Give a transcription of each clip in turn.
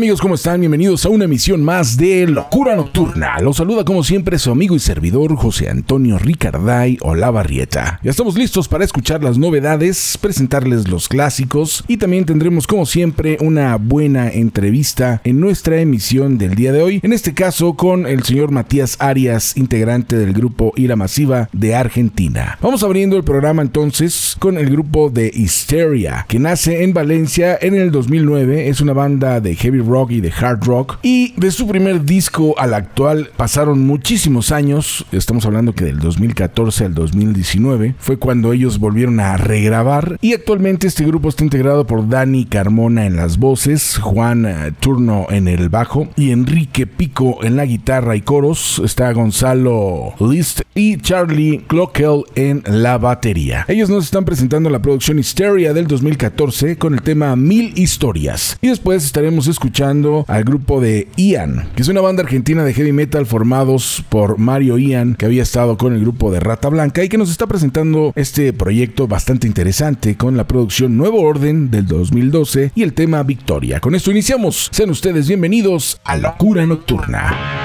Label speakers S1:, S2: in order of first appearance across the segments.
S1: Amigos? ¿Cómo están? Bienvenidos a una emisión más de Locura Nocturna. Los saluda como siempre su amigo y servidor José Antonio Ricarday Olavarrieta. Ya estamos listos para escuchar las novedades, presentarles los clásicos y también tendremos como siempre una buena entrevista en nuestra emisión del día de hoy. En este caso con el señor Matías Arias, integrante del grupo Ira Masiva de Argentina. Vamos abriendo el programa entonces con el grupo de Hysteria, que nace en Valencia en el 2009. Es una banda de heavy rock y de hard rock. Y de su primer disco al actual pasaron muchísimos años. Estamos hablando que del 2014 al 2019 fue cuando ellos volvieron a regrabar. Y actualmente este grupo está integrado por Dani Carmona en las voces, Juan eh, Turno en el bajo y Enrique Pico en la guitarra y coros. Está Gonzalo List y Charlie Clockel en la batería. Ellos nos están presentando la producción Hysteria del 2014 con el tema Mil Historias. Y después estaremos escuchando al grupo de Ian, que es una banda argentina de heavy metal formados por Mario Ian, que había estado con el grupo de Rata Blanca y que nos está presentando este proyecto bastante interesante con la producción Nuevo Orden del 2012 y el tema Victoria. Con esto iniciamos. Sean ustedes bienvenidos a Locura Nocturna.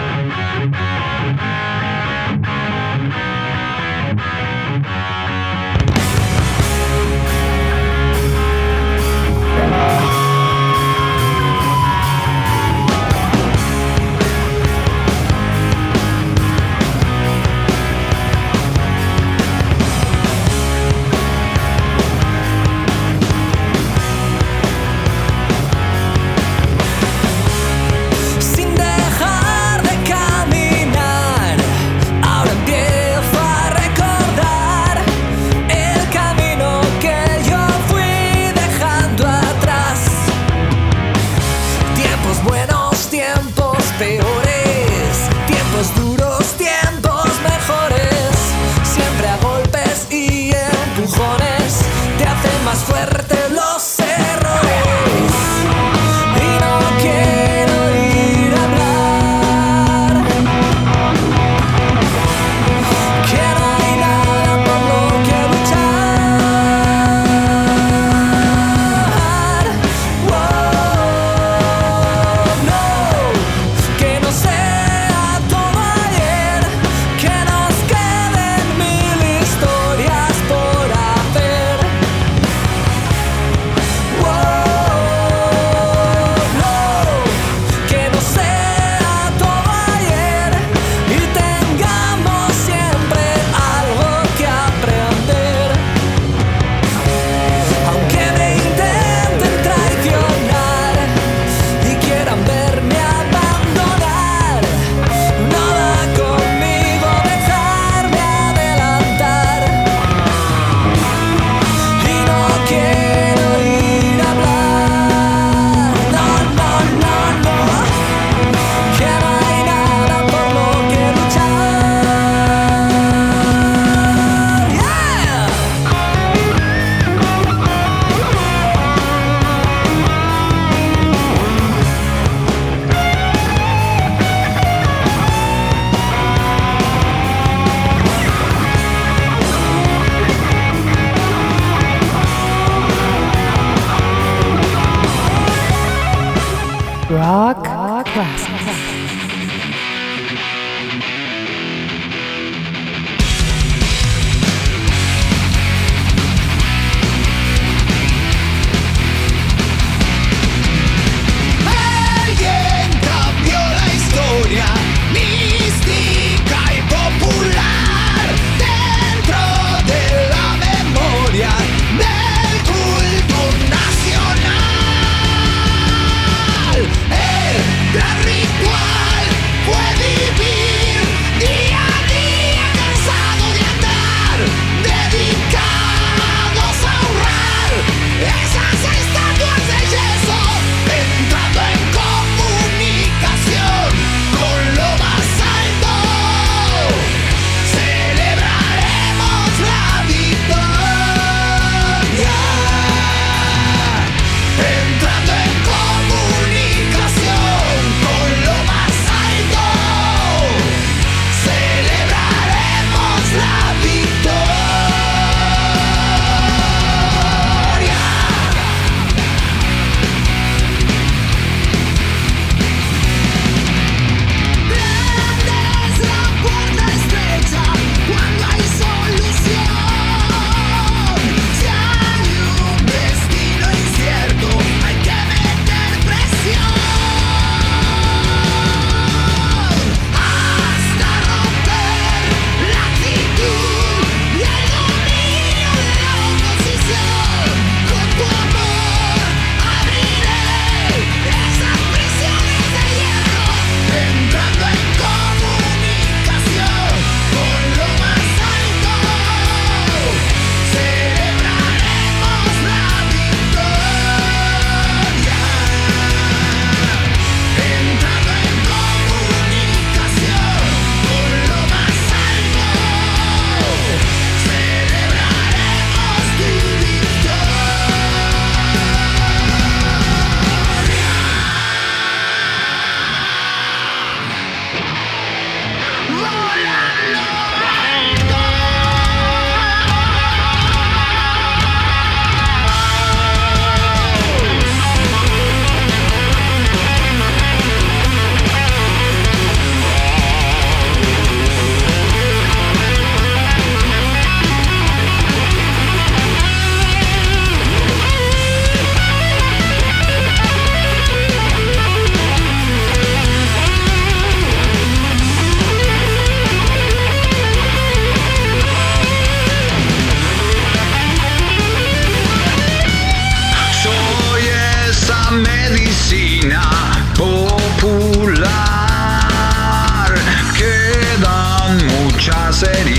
S1: said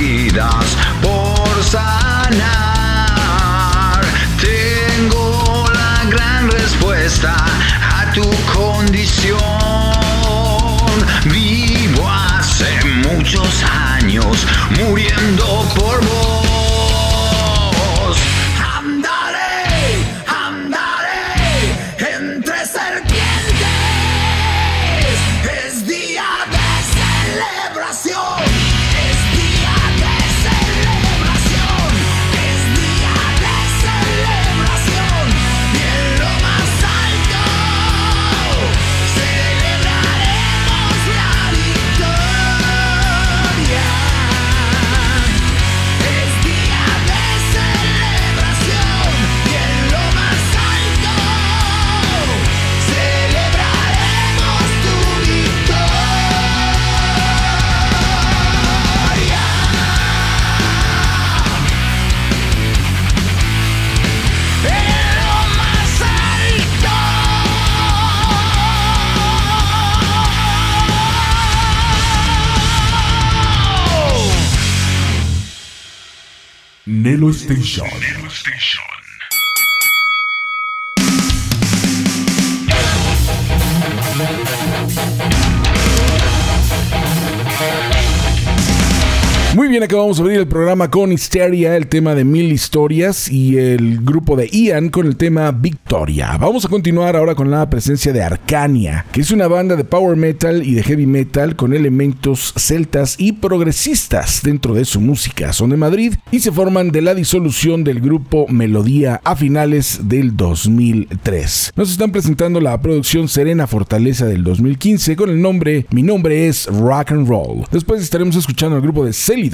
S1: De abrir el programa con Hysteria, el tema de Mil Historias y el grupo de Ian con el tema Victoria. Vamos a continuar ahora con la presencia de Arcania, que es una banda de power metal y de heavy metal con elementos celtas y progresistas dentro de su música. Son de Madrid y se forman de la disolución del grupo Melodía a finales del 2003. Nos están presentando la producción Serena Fortaleza del 2015 con el nombre Mi nombre es Rock and Roll. Después estaremos escuchando al grupo de Celia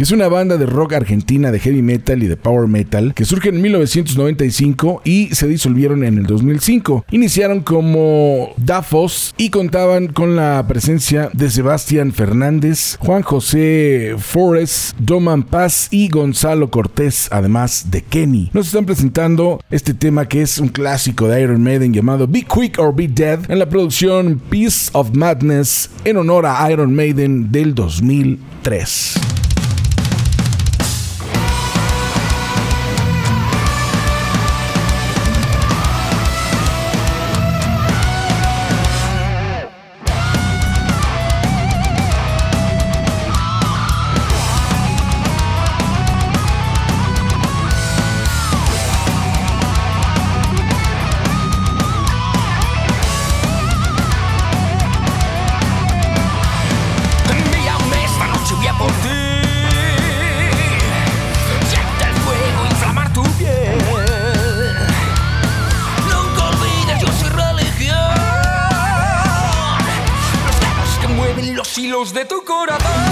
S1: que es una banda de rock argentina de heavy metal y de power metal que surge en 1995 y se disolvieron en el 2005. Iniciaron como Dafos y contaban con la presencia de Sebastián Fernández, Juan José Forrest, Doman Paz y Gonzalo Cortés, además de Kenny. Nos están presentando este tema que es un clásico de Iron Maiden llamado Be Quick or Be Dead en la producción Piece of Madness en honor a Iron Maiden del 2003.
S2: De tu corazón.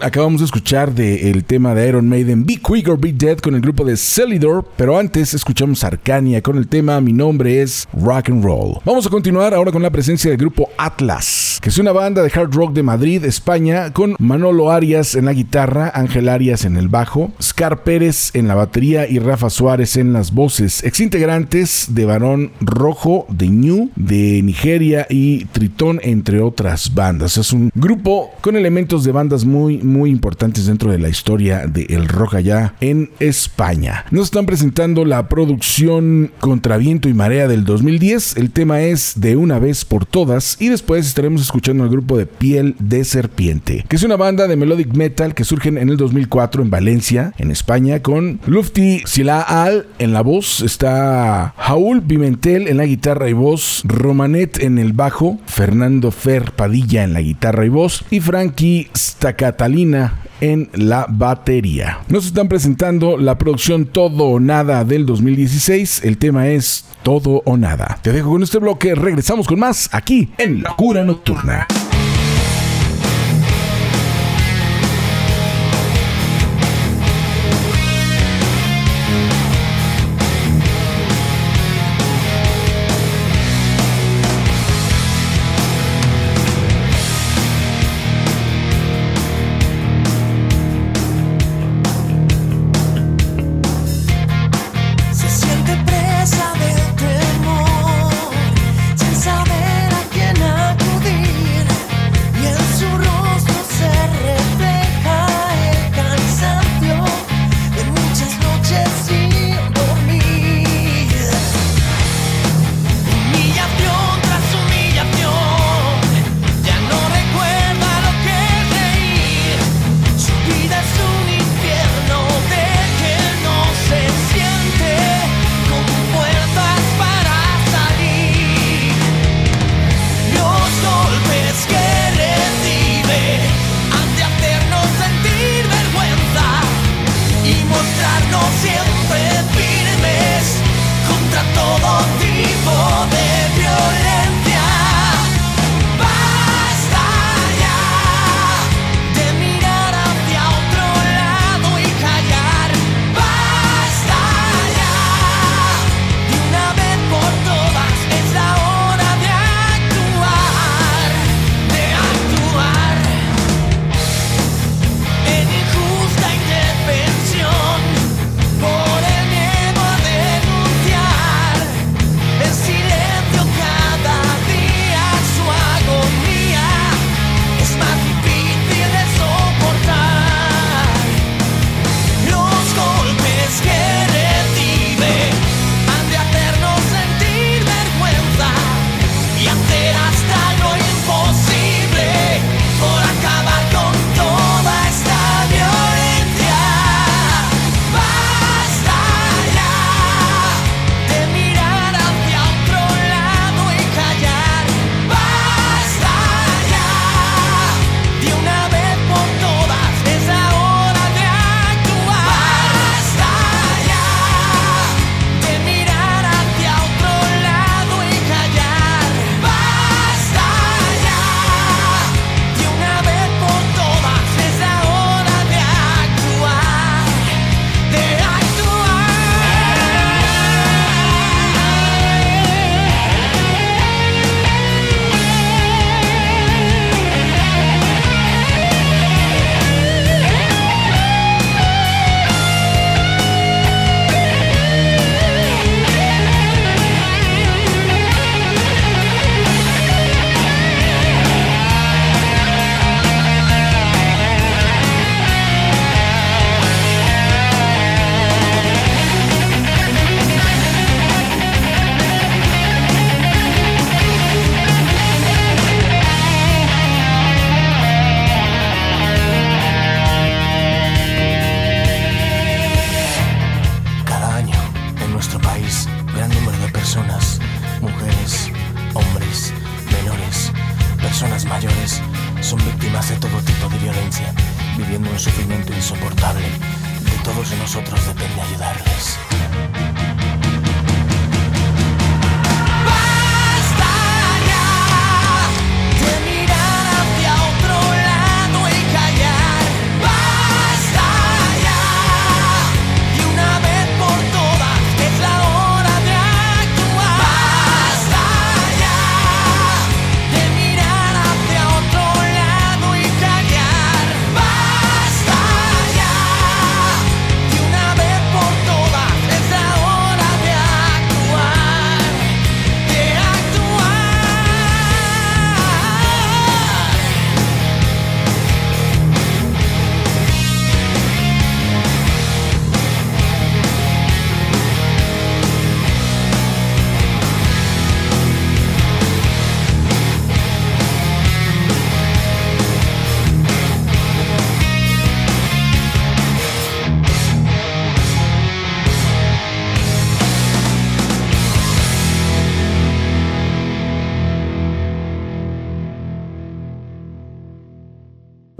S1: Acabamos de escuchar del tema de Iron Maiden Be Quick or Be Dead con el grupo de Celidor, pero antes escuchamos Arcania con el tema Mi nombre es Rock and Roll. Vamos a continuar ahora con la presencia del grupo Atlas, que es una banda de hard rock de Madrid, España, con Manolo Arias en la guitarra, Ángel Arias en el bajo, Scar Pérez en la batería y Rafa Suárez en las voces, exintegrantes de Barón Rojo, de Ñu, de Nigeria y Tritón, entre otras bandas. Es un grupo con elementos de bandas muy, muy importantes dentro de la historia del rock allá en España. Nos están presentando la producción Contra Viento y Marea del 2010. El tema es De una vez por todas. Y después estaremos escuchando al grupo de Piel de Serpiente, que es una banda de melodic metal que surgen en el 2004 en Valencia, en España, con Lufti Silaal en la voz. Está Jaúl Pimentel en la guitarra y voz. Romanet en el bajo. Fernando Fer Padilla en la guitarra y voz. Y Frankie Stacatalina en la batería. Nos están presentando la producción Todo o Nada del 2016. El tema es Todo o Nada. Te dejo con este bloque. Regresamos con más aquí en Locura Nocturna.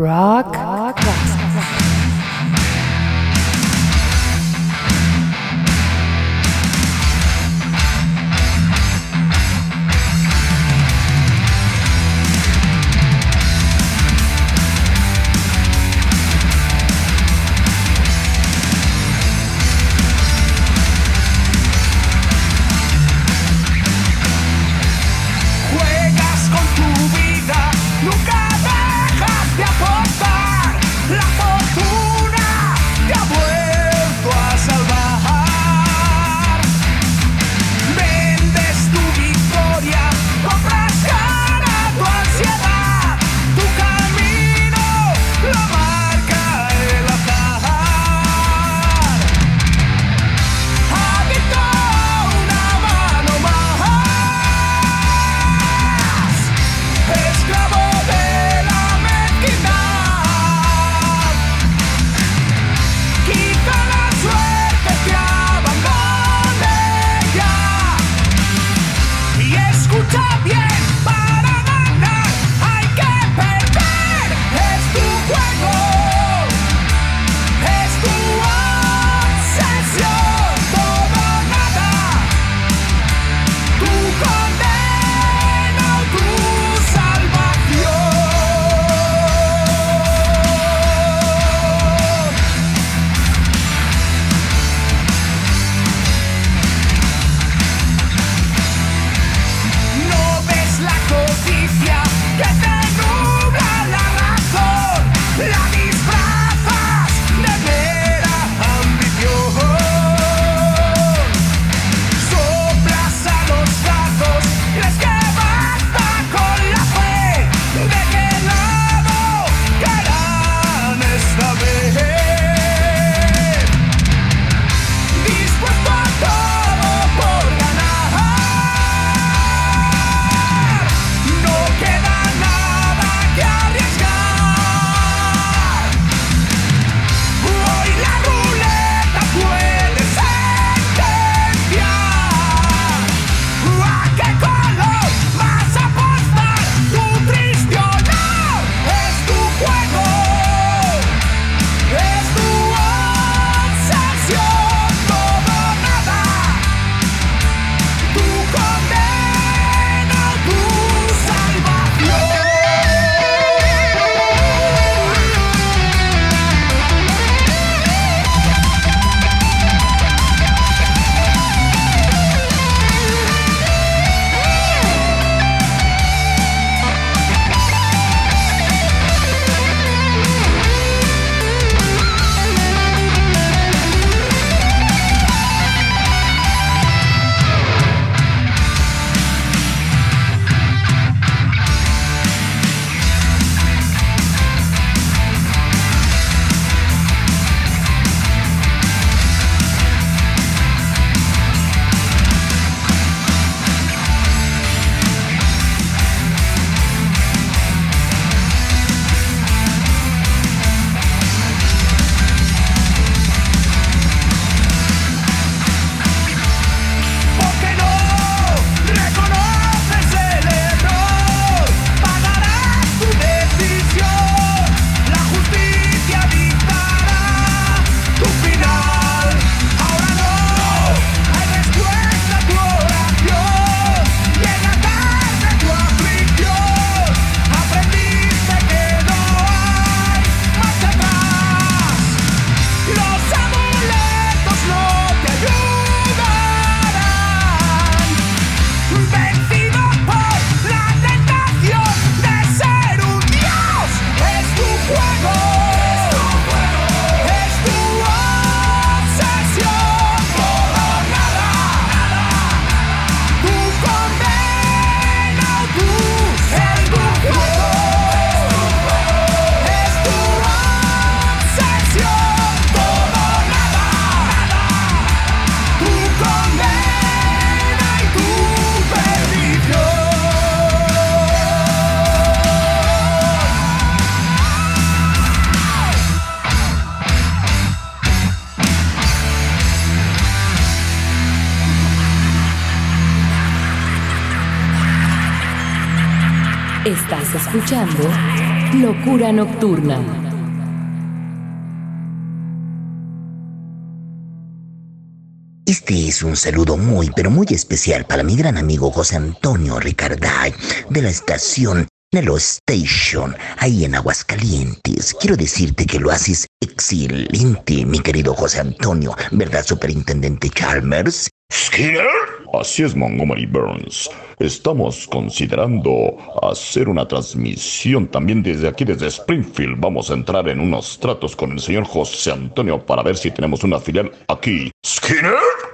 S3: Rock.
S4: Este es un saludo muy, pero muy especial para mi gran amigo José Antonio Ricarday de la estación Nelo Station, ahí en Aguascalientes. Quiero decirte que lo haces excelente, mi querido José Antonio, ¿verdad, Superintendente Chalmers?
S5: ¿Skinner? Así es, Montgomery Burns. Estamos considerando hacer una transmisión también desde aquí, desde Springfield. Vamos a entrar en unos tratos con el señor José Antonio para ver si tenemos una filial aquí. ¿Skinner?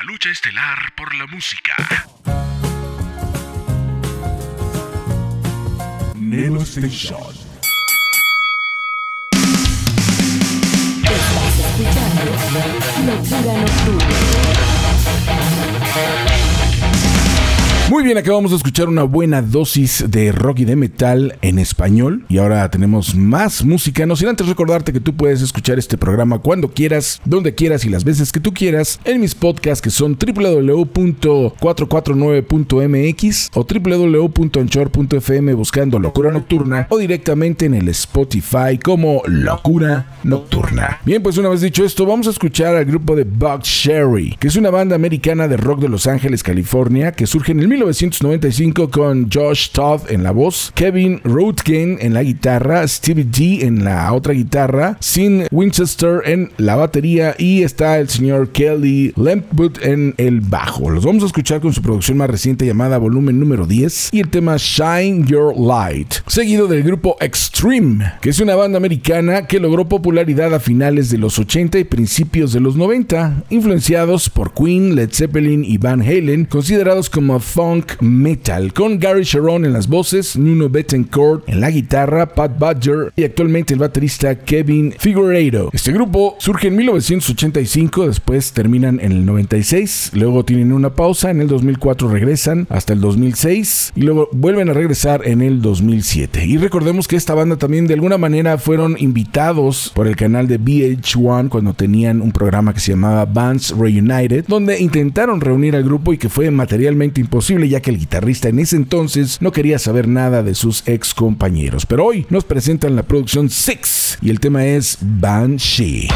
S6: La lucha estelar por la música.
S1: Nelo Station.
S7: Estás escuchando Locura Nocturna.
S1: Muy bien, acabamos de escuchar una buena dosis de rock y de metal en español y ahora tenemos más música. No sin antes recordarte que tú puedes escuchar este programa cuando quieras, donde quieras y las veces que tú quieras en mis podcasts que son www.449.mx o www.anchor.fm buscando Locura Nocturna o directamente en el Spotify como Locura Nocturna. Bien, pues una vez dicho esto, vamos a escuchar al grupo de Buck Sherry, que es una banda americana de rock de Los Ángeles, California, que surge en el 1995 con Josh Todd en la voz, Kevin Rootgen en la guitarra, Stevie G en la otra guitarra, Sin Winchester en la batería y está el señor Kelly Lampwood en el bajo. Los vamos a escuchar con su producción más reciente llamada Volumen número 10 y el tema Shine Your Light, seguido del grupo Extreme, que es una banda americana que logró popularidad a finales de los 80 y principios de los 90, influenciados por Queen, Led Zeppelin y Van Halen, considerados como funk metal, con Gary Sharon en las voces, Nuno Bettencourt en la guitarra, Pat Badger y actualmente el baterista Kevin Figueiredo. Este grupo surge en 1985, después terminan en el 96, luego tienen una pausa, en el 2004 regresan hasta el 2006 y luego vuelven a regresar en el 2007. Y recordemos que esta banda también de alguna manera fueron invitados por el canal de VH1 cuando tenían un programa que se llamaba Bands Reunited, donde intentaron reunir al grupo y que fue materialmente imposible ya que el guitarrista en ese entonces no quería saber nada de sus ex compañeros. Pero hoy nos presentan la producción Six y el tema es Banshee.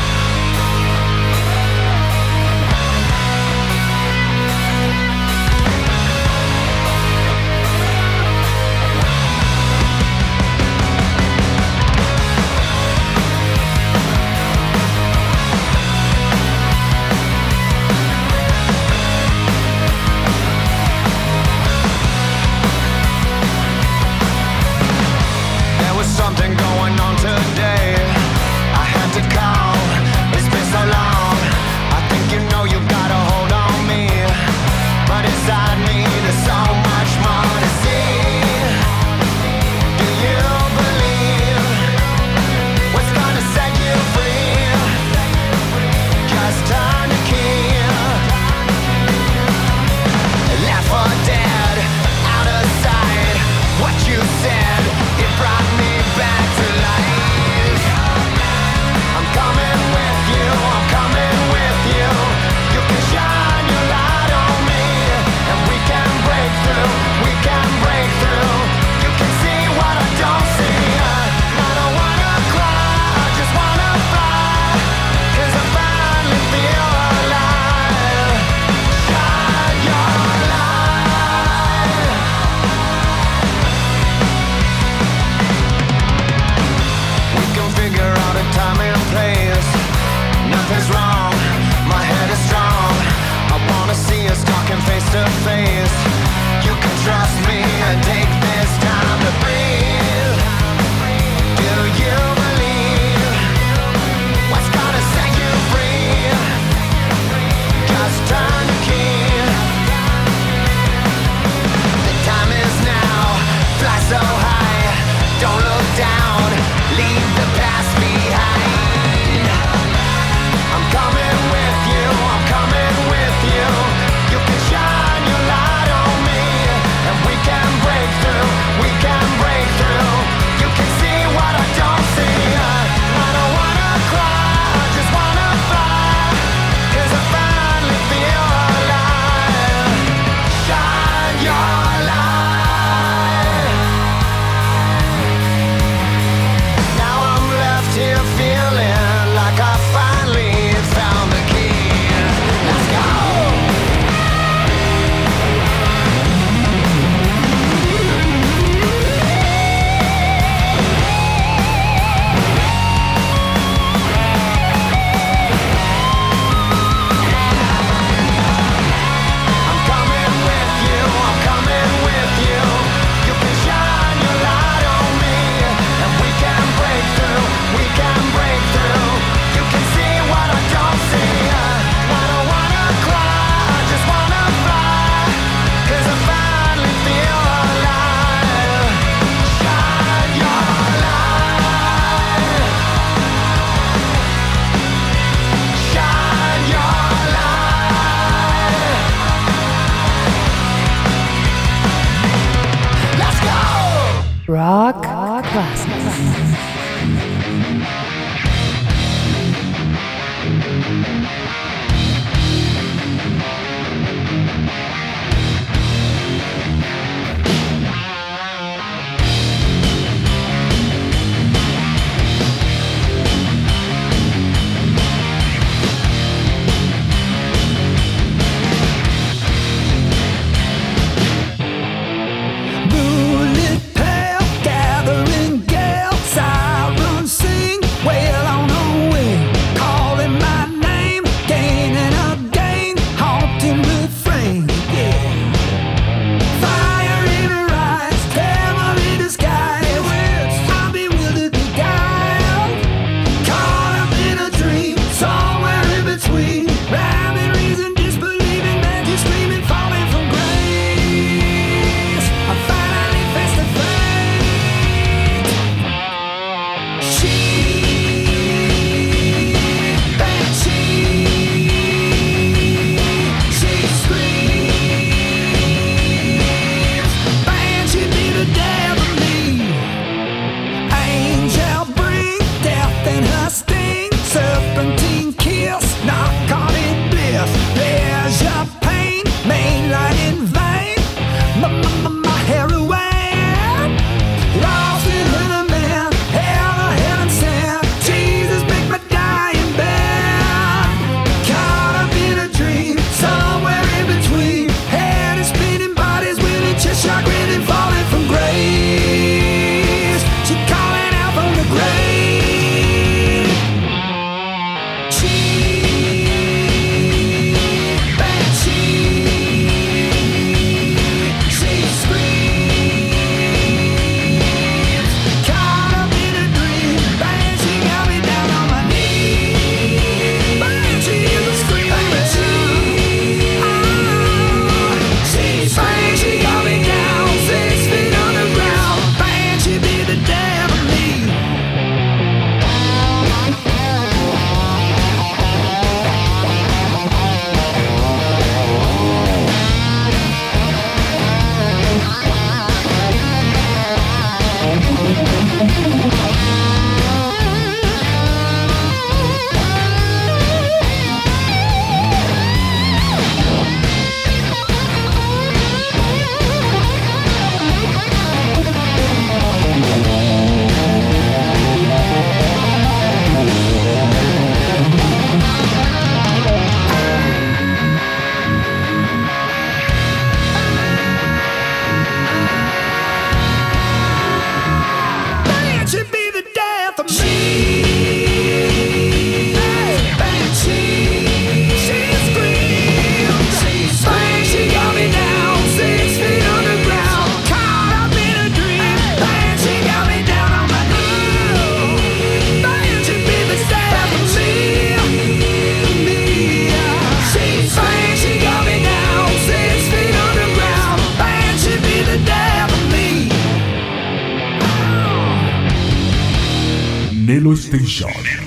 S1: 下令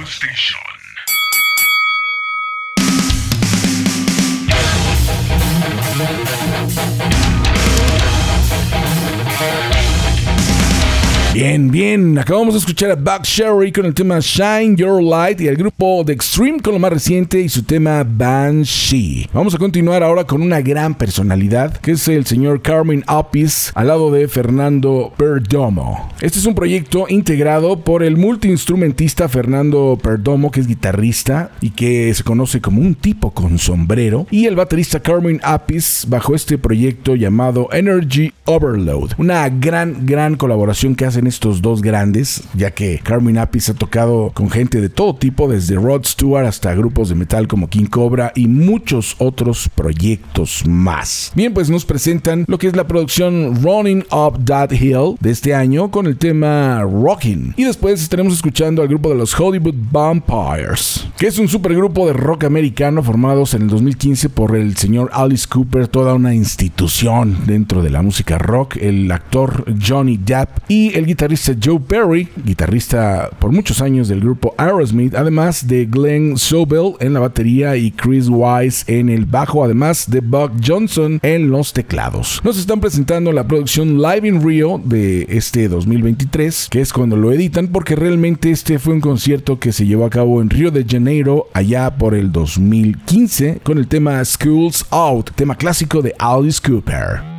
S1: Bien, bien. Acabamos de escuchar a Buck Sherry con el tema Shine Your Light y al grupo The Extreme con lo más reciente y su tema Banshee. Vamos a continuar ahora con una gran personalidad que es el señor Carmen Apis al lado de Fernando Perdomo. Este es un proyecto integrado por el multiinstrumentista Fernando Perdomo, que es guitarrista y que se conoce como un tipo con sombrero, y el baterista Carmen Apis bajo este proyecto llamado Energy Overload. Una gran, gran colaboración que hacen estos dos grandes, ya que Carmen Apis ha tocado con gente de todo tipo, desde Rod Stewart hasta grupos de metal como King Cobra y muchos otros proyectos más. Bien, pues nos presentan lo que es la producción Running Up That Hill de este año con el tema Rocking. Y después estaremos escuchando al grupo de los Hollywood Vampires, que es un supergrupo de rock americano formados en el 2015 por el señor Alice Cooper, toda una institución dentro de la música rock, el actor Johnny Depp y el guitarrista Joe Perry, guitarrista por muchos años del grupo Aerosmith, además de Glenn Sobel en la batería y Chris Wise en el bajo, además de Buck Johnson en los teclados. Nos están presentando la producción Live in Rio de este 2023, que es cuando lo editan, porque realmente este fue un concierto que se llevó a cabo en Río de Janeiro allá por el 2015 con el tema Schools Out, tema clásico de Alice Cooper.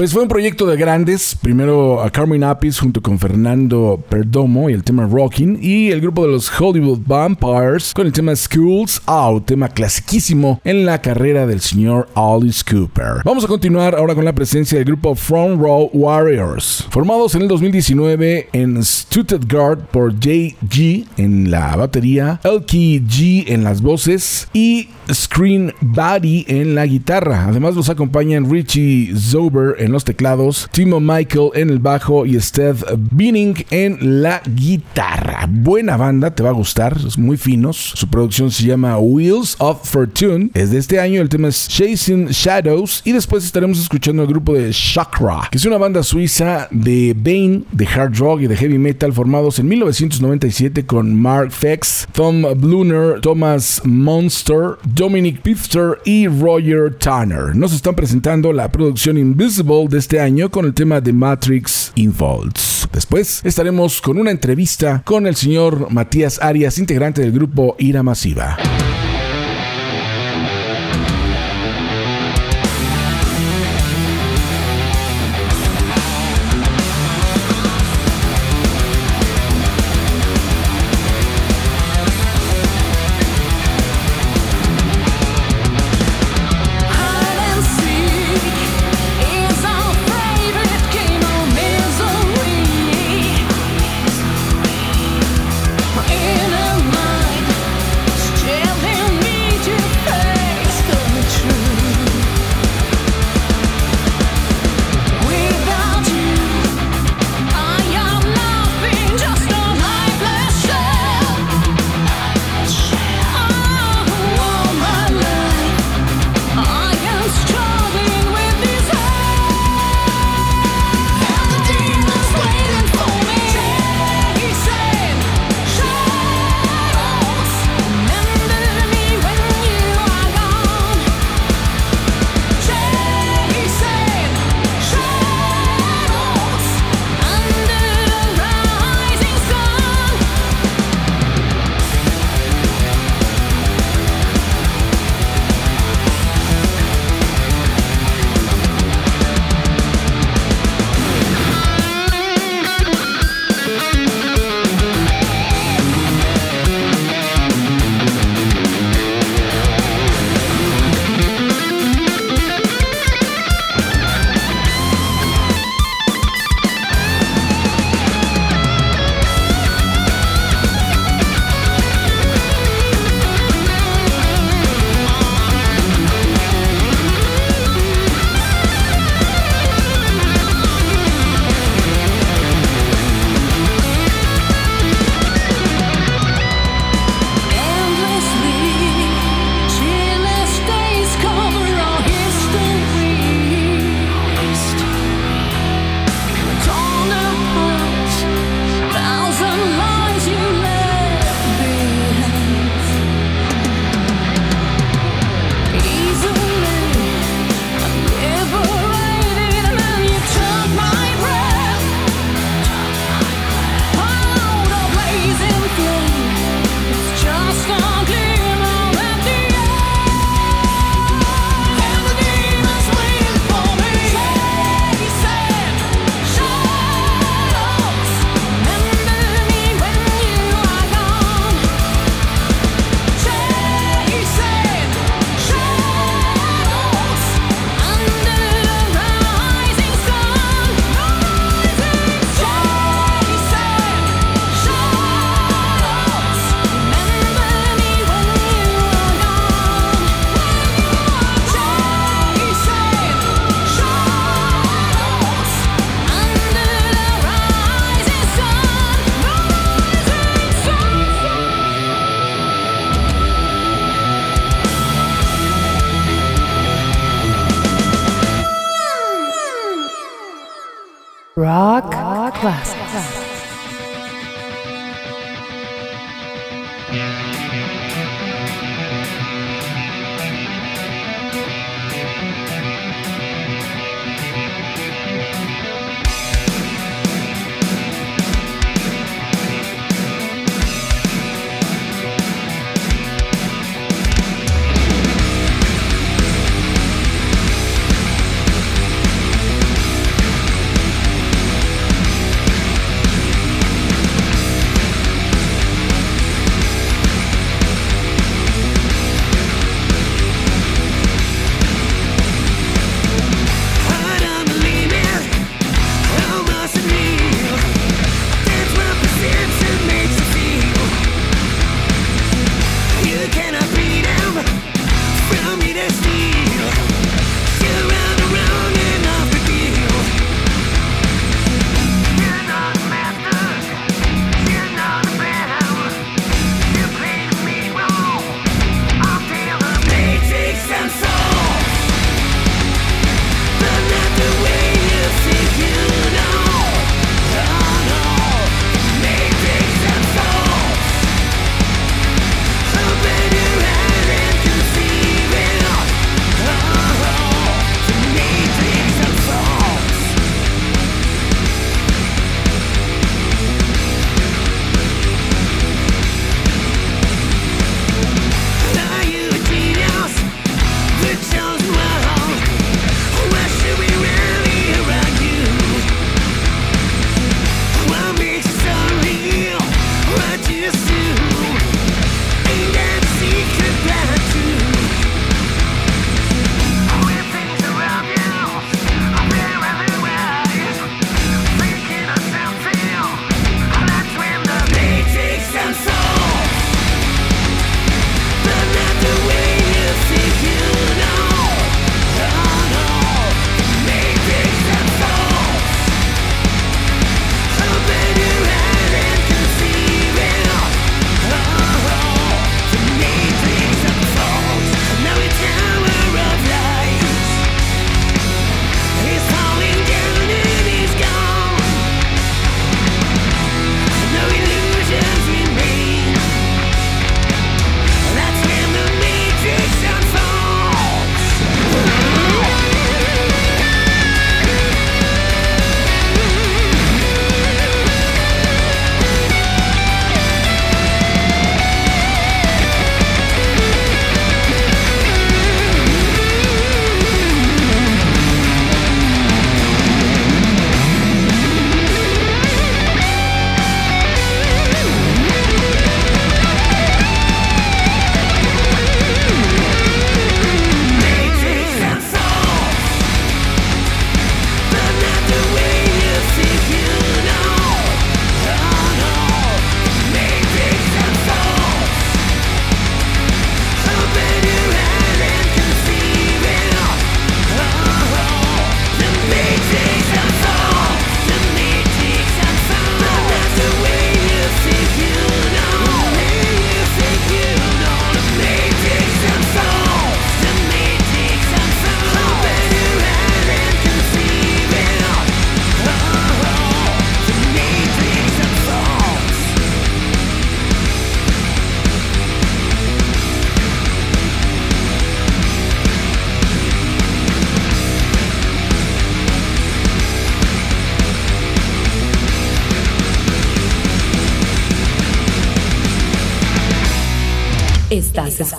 S2: Pues fue un proyecto de grandes. Primero a Carmen Apis junto con Fernando Perdomo y el tema Rocking. Y el grupo de los Hollywood Vampires con el tema Schools Out, tema clasiquísimo en la carrera del señor Alice Cooper. Vamos a continuar ahora con la presencia del grupo Front Row Warriors. Formados en el 2019 en Stuttgart por JG en la batería, Elkie G en las voces y Screen Body en la guitarra. Además los acompañan Richie Zober en los teclados, Timo Michael en el bajo y Steph Binning en la guitarra. Buena banda, te va a gustar, es muy finos. Su producción se llama Wheels of Fortune. Es de este año, el tema es Chasing Shadows y después estaremos escuchando el grupo de Chakra, que es una banda suiza de Bane, de hard rock y de heavy metal formados en 1997 con Mark Fex, Tom Bluner, Thomas Monster, Dominic Pifter y Roger Tanner. Nos están presentando la producción Invisible de este año con el tema de Matrix Involves. Después estaremos con una entrevista con el señor Matías Arias, integrante del grupo Ira Masiva.